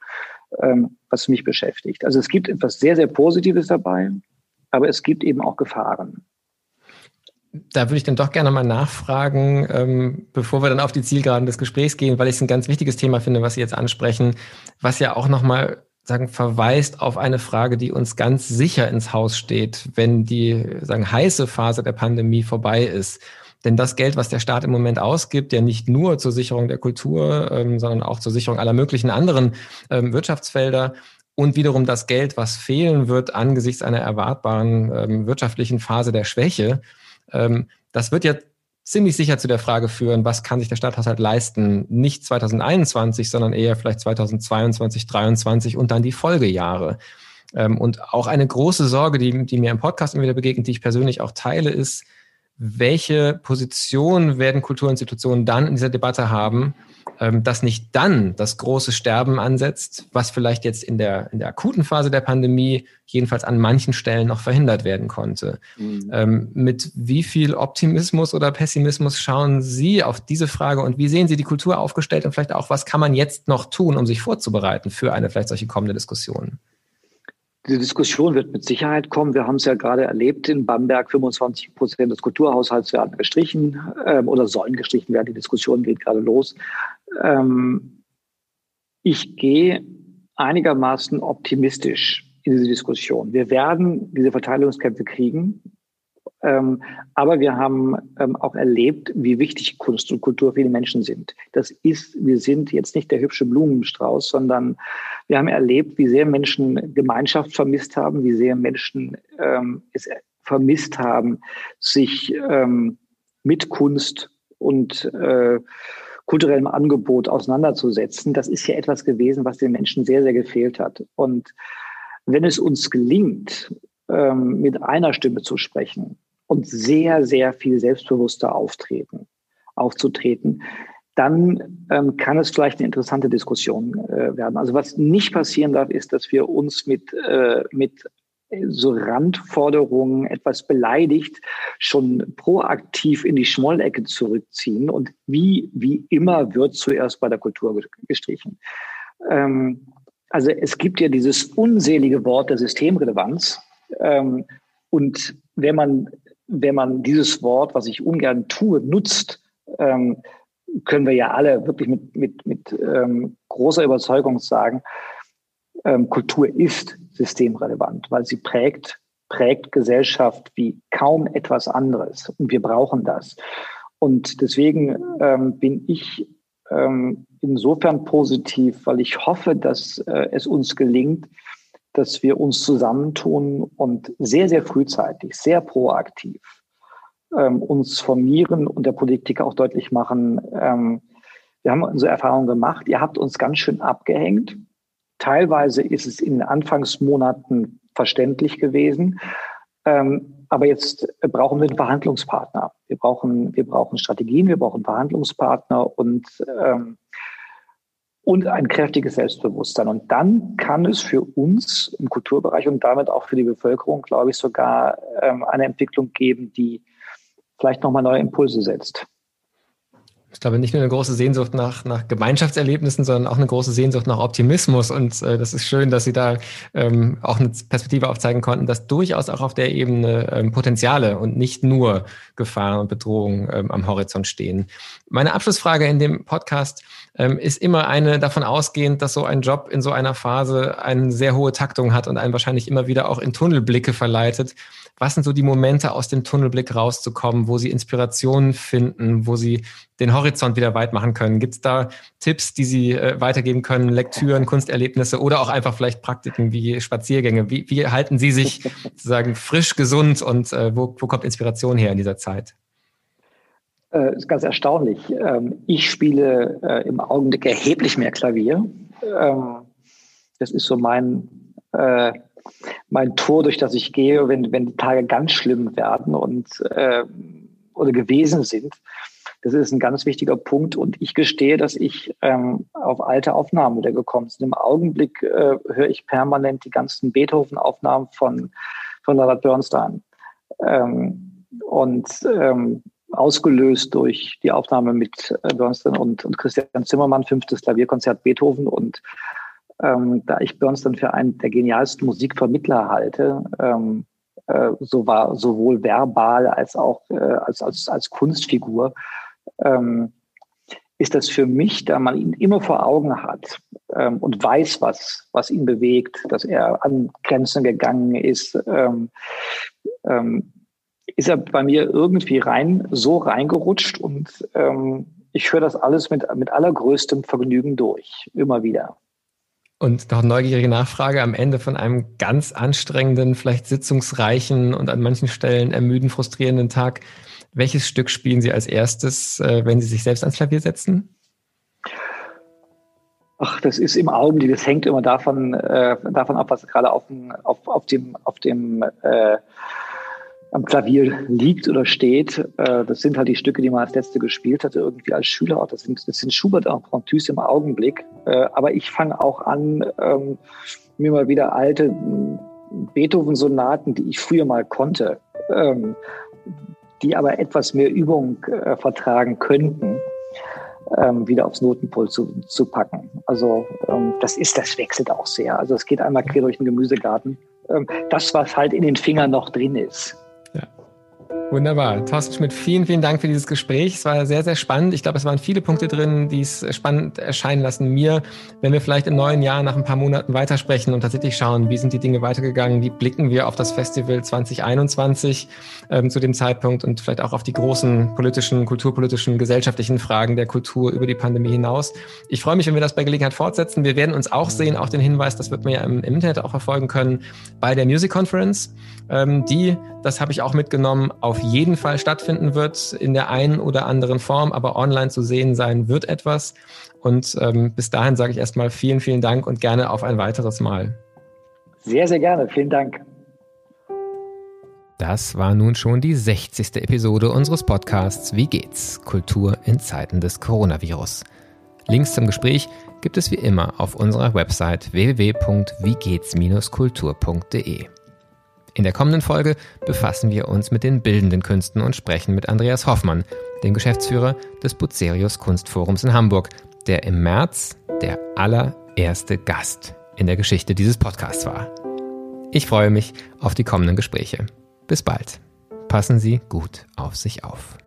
ähm, was mich beschäftigt. Also es gibt etwas sehr, sehr Positives dabei, aber es gibt eben auch Gefahren da würde ich dann doch gerne mal nachfragen, ähm, bevor wir dann auf die Zielgeraden des Gesprächs gehen, weil ich es ein ganz wichtiges Thema finde, was Sie jetzt ansprechen, was ja auch nochmal sagen, verweist auf eine Frage, die uns ganz sicher ins Haus steht, wenn die sagen, heiße Phase der Pandemie vorbei ist. Denn das Geld, was der Staat im Moment ausgibt, ja nicht nur zur Sicherung der Kultur, ähm, sondern auch zur Sicherung aller möglichen anderen ähm, Wirtschaftsfelder und wiederum das Geld, was fehlen wird angesichts einer erwartbaren ähm, wirtschaftlichen Phase der Schwäche, ähm, das wird ja ziemlich sicher zu der Frage führen, was kann sich der Stadthaushalt leisten? Nicht 2021, sondern eher vielleicht 2022, 2023 und dann die Folgejahre. Ähm, und auch eine große Sorge, die, die mir im Podcast immer wieder begegnet, die ich persönlich auch teile, ist, welche Position werden Kulturinstitutionen dann in dieser Debatte haben, ähm, dass nicht dann das große Sterben ansetzt, was vielleicht jetzt in der, in der akuten Phase der Pandemie jedenfalls an manchen Stellen noch verhindert werden konnte. Mhm. Ähm, mit wie viel Optimismus oder Pessimismus schauen Sie auf diese Frage und wie sehen Sie die Kultur aufgestellt und vielleicht auch, was kann man jetzt noch tun, um sich vorzubereiten für eine vielleicht solche kommende Diskussion? Die Diskussion wird mit Sicherheit kommen. Wir haben es ja gerade erlebt in Bamberg. 25 Prozent des Kulturhaushalts werden gestrichen ähm, oder sollen gestrichen werden. Die Diskussion geht gerade los. Ähm, ich gehe einigermaßen optimistisch in diese Diskussion. Wir werden diese Verteilungskämpfe kriegen. Ähm, aber wir haben ähm, auch erlebt, wie wichtig Kunst und Kultur für die Menschen sind. Das ist, wir sind jetzt nicht der hübsche Blumenstrauß, sondern wir haben erlebt, wie sehr Menschen Gemeinschaft vermisst haben, wie sehr Menschen ähm, es vermisst haben, sich ähm, mit Kunst und äh, kulturellem Angebot auseinanderzusetzen. Das ist ja etwas gewesen, was den Menschen sehr, sehr gefehlt hat. Und wenn es uns gelingt, ähm, mit einer Stimme zu sprechen, und sehr, sehr viel selbstbewusster auftreten, aufzutreten, dann ähm, kann es vielleicht eine interessante Diskussion äh, werden. Also was nicht passieren darf, ist, dass wir uns mit, äh, mit so Randforderungen etwas beleidigt schon proaktiv in die Schmollecke zurückziehen. Und wie, wie immer wird zuerst bei der Kultur gestrichen. Ähm, also es gibt ja dieses unselige Wort der Systemrelevanz. Ähm, und wenn man, wenn man dieses Wort, was ich ungern tue, nutzt, ähm, können wir ja alle wirklich mit, mit, mit ähm, großer Überzeugung sagen, ähm, Kultur ist systemrelevant, weil sie prägt, prägt Gesellschaft wie kaum etwas anderes. Und wir brauchen das. Und deswegen ähm, bin ich ähm, insofern positiv, weil ich hoffe, dass äh, es uns gelingt, dass wir uns zusammentun und sehr, sehr frühzeitig, sehr proaktiv ähm, uns formieren und der Politik auch deutlich machen, ähm, wir haben unsere Erfahrungen gemacht, ihr habt uns ganz schön abgehängt. Teilweise ist es in den Anfangsmonaten verständlich gewesen. Ähm, aber jetzt brauchen wir einen Verhandlungspartner. Wir brauchen, wir brauchen Strategien, wir brauchen Verhandlungspartner und, ähm, und ein kräftiges Selbstbewusstsein. Und dann kann es für uns im Kulturbereich und damit auch für die Bevölkerung, glaube ich, sogar ähm, eine Entwicklung geben, die vielleicht nochmal neue Impulse setzt. Ich glaube, nicht nur eine große Sehnsucht nach, nach Gemeinschaftserlebnissen, sondern auch eine große Sehnsucht nach Optimismus. Und äh, das ist schön, dass Sie da ähm, auch eine Perspektive aufzeigen konnten, dass durchaus auch auf der Ebene ähm, Potenziale und nicht nur Gefahren und Bedrohungen ähm, am Horizont stehen. Meine Abschlussfrage in dem Podcast ähm, ist immer eine davon ausgehend, dass so ein Job in so einer Phase eine sehr hohe Taktung hat und einen wahrscheinlich immer wieder auch in Tunnelblicke verleitet. Was sind so die Momente, aus dem Tunnelblick rauszukommen, wo Sie Inspirationen finden, wo Sie den Horizont wieder weit machen können? Gibt es da Tipps, die Sie äh, weitergeben können, Lektüren, Kunsterlebnisse oder auch einfach vielleicht Praktiken wie Spaziergänge? Wie, wie halten Sie sich sozusagen frisch, gesund und äh, wo, wo kommt Inspiration her in dieser Zeit? Äh, ist ganz erstaunlich. Ähm, ich spiele äh, im Augenblick erheblich mehr Klavier. Ähm, das ist so mein äh, mein Tor, durch das ich gehe, wenn, wenn die Tage ganz schlimm werden und äh, oder gewesen sind. Das ist ein ganz wichtiger Punkt. Und ich gestehe, dass ich ähm, auf alte Aufnahmen wieder gekommen bin. Im Augenblick äh, höre ich permanent die ganzen Beethoven-Aufnahmen von, von Leonard Bernstein. Ähm, und ähm, ausgelöst durch die Aufnahme mit äh, Bernstein und, und Christian Zimmermann, fünftes Klavierkonzert Beethoven und ähm, da ich Bernstein für einen der genialsten Musikvermittler halte, ähm, äh, so war sowohl verbal als auch äh, als, als, als Kunstfigur, ähm, ist das für mich, da man ihn immer vor Augen hat ähm, und weiß, was, was ihn bewegt, dass er an Grenzen gegangen ist, ähm, ähm, ist er bei mir irgendwie rein, so reingerutscht und ich höre das alles mit, mit allergrößtem Vergnügen durch, immer wieder. Und noch neugierige Nachfrage am Ende von einem ganz anstrengenden, vielleicht sitzungsreichen und an manchen Stellen ermüden, frustrierenden Tag. Welches Stück spielen Sie als erstes, äh, wenn Sie sich selbst ans Klavier setzen? Ach, das ist im Augenblick, das hängt immer davon, äh, davon ab, was gerade auf dem, auf, auf dem, auf dem äh, am Klavier liegt oder steht. Äh, das sind halt die Stücke, die man als letzte gespielt hatte, irgendwie als Schüler auch. Das sind, das sind Schubert und Frontus im Augenblick. Äh, aber ich fange auch an, ähm, mir mal wieder alte hm, Beethoven-Sonaten, die ich früher mal konnte, ähm, die aber etwas mehr Übung äh, vertragen könnten, ähm, wieder aufs Notenpult zu, zu packen. Also das ist, das wechselt auch sehr. Also es geht einmal quer durch den Gemüsegarten. Das, was halt in den Fingern noch drin ist. Wunderbar. Thorsten Schmidt, vielen, vielen Dank für dieses Gespräch. Es war sehr, sehr spannend. Ich glaube, es waren viele Punkte drin, die es spannend erscheinen lassen mir, wenn wir vielleicht im neuen Jahr nach ein paar Monaten weitersprechen und tatsächlich schauen, wie sind die Dinge weitergegangen, wie blicken wir auf das Festival 2021 ähm, zu dem Zeitpunkt und vielleicht auch auf die großen politischen, kulturpolitischen, gesellschaftlichen Fragen der Kultur über die Pandemie hinaus. Ich freue mich, wenn wir das bei Gelegenheit fortsetzen. Wir werden uns auch sehen, auch den Hinweis, das wird man ja im, im Internet auch verfolgen können, bei der Music Conference, ähm, die, das habe ich auch mitgenommen, auf jeden Fall stattfinden wird, in der einen oder anderen Form, aber online zu sehen sein wird etwas. Und ähm, bis dahin sage ich erstmal vielen, vielen Dank und gerne auf ein weiteres Mal. Sehr, sehr gerne. Vielen Dank. Das war nun schon die 60. Episode unseres Podcasts Wie geht's? Kultur in Zeiten des Coronavirus. Links zum Gespräch gibt es wie immer auf unserer Website www.wiegehts-kultur.de. In der kommenden Folge befassen wir uns mit den bildenden Künsten und sprechen mit Andreas Hoffmann, dem Geschäftsführer des Bucerius Kunstforums in Hamburg, der im März der allererste Gast in der Geschichte dieses Podcasts war. Ich freue mich auf die kommenden Gespräche. Bis bald. Passen Sie gut auf sich auf.